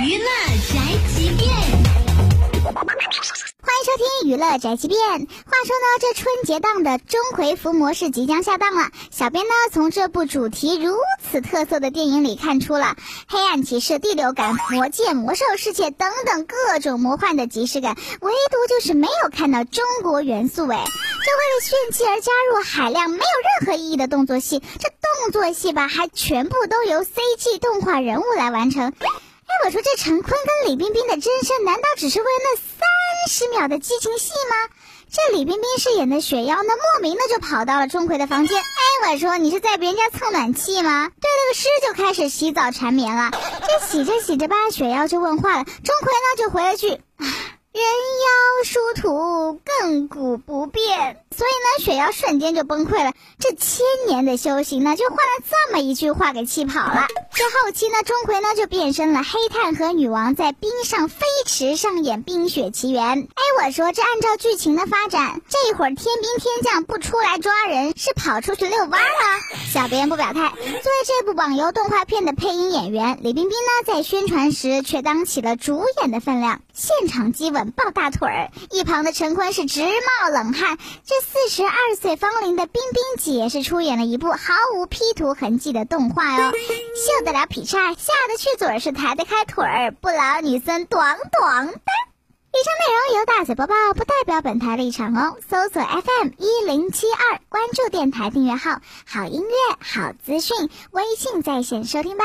娱乐宅急便。欢迎收听娱乐宅急便。话说呢，这春节档的钟馗伏魔式即将下档了。小编呢，从这部主题如此特色的电影里看出了黑暗骑士、第六感、魔界、魔兽世界等等各种魔幻的即视感，唯独就是没有看到中国元素。哎，这为了炫技而加入海量没有任何意义的动作戏，这动作戏吧，还全部都由 CG 动画人物来完成。我说这陈坤跟李冰冰的真身，难道只是为了那三十秒的激情戏吗？这李冰冰饰演的雪妖，呢莫名的就跑到了钟馗的房间。哎，我说你是在别人家蹭暖气吗？对了个诗就开始洗澡缠绵了。这洗着洗着吧，雪妖就问话了，钟馗呢就回了句。人妖殊途，亘古不变。所以呢，雪妖瞬间就崩溃了。这千年的修行呢，就换了这么一句话给气跑了。这后期呢，钟馗呢就变身了黑炭和女王，在冰上飞驰上演《冰雪奇缘》。哎，我说这按照剧情的发展，这会儿天兵天将不出来抓人，是跑出去遛弯了？小编不表态。作为这部网游动画片的配音演员，李冰冰呢，在宣传时却当起了主演的分量，现场激吻抱大腿儿。一旁的陈坤是直冒冷汗。这。四十二岁芳龄的冰冰姐是出演了一部毫无 P 图痕迹的动画哦，秀得了劈叉，下得去嘴是抬得开腿儿，不老女生短短的。以上内容由大嘴播报，不代表本台立场哦。搜索 FM 一零七二，关注电台订阅号，好音乐好资讯，微信在线收听吧。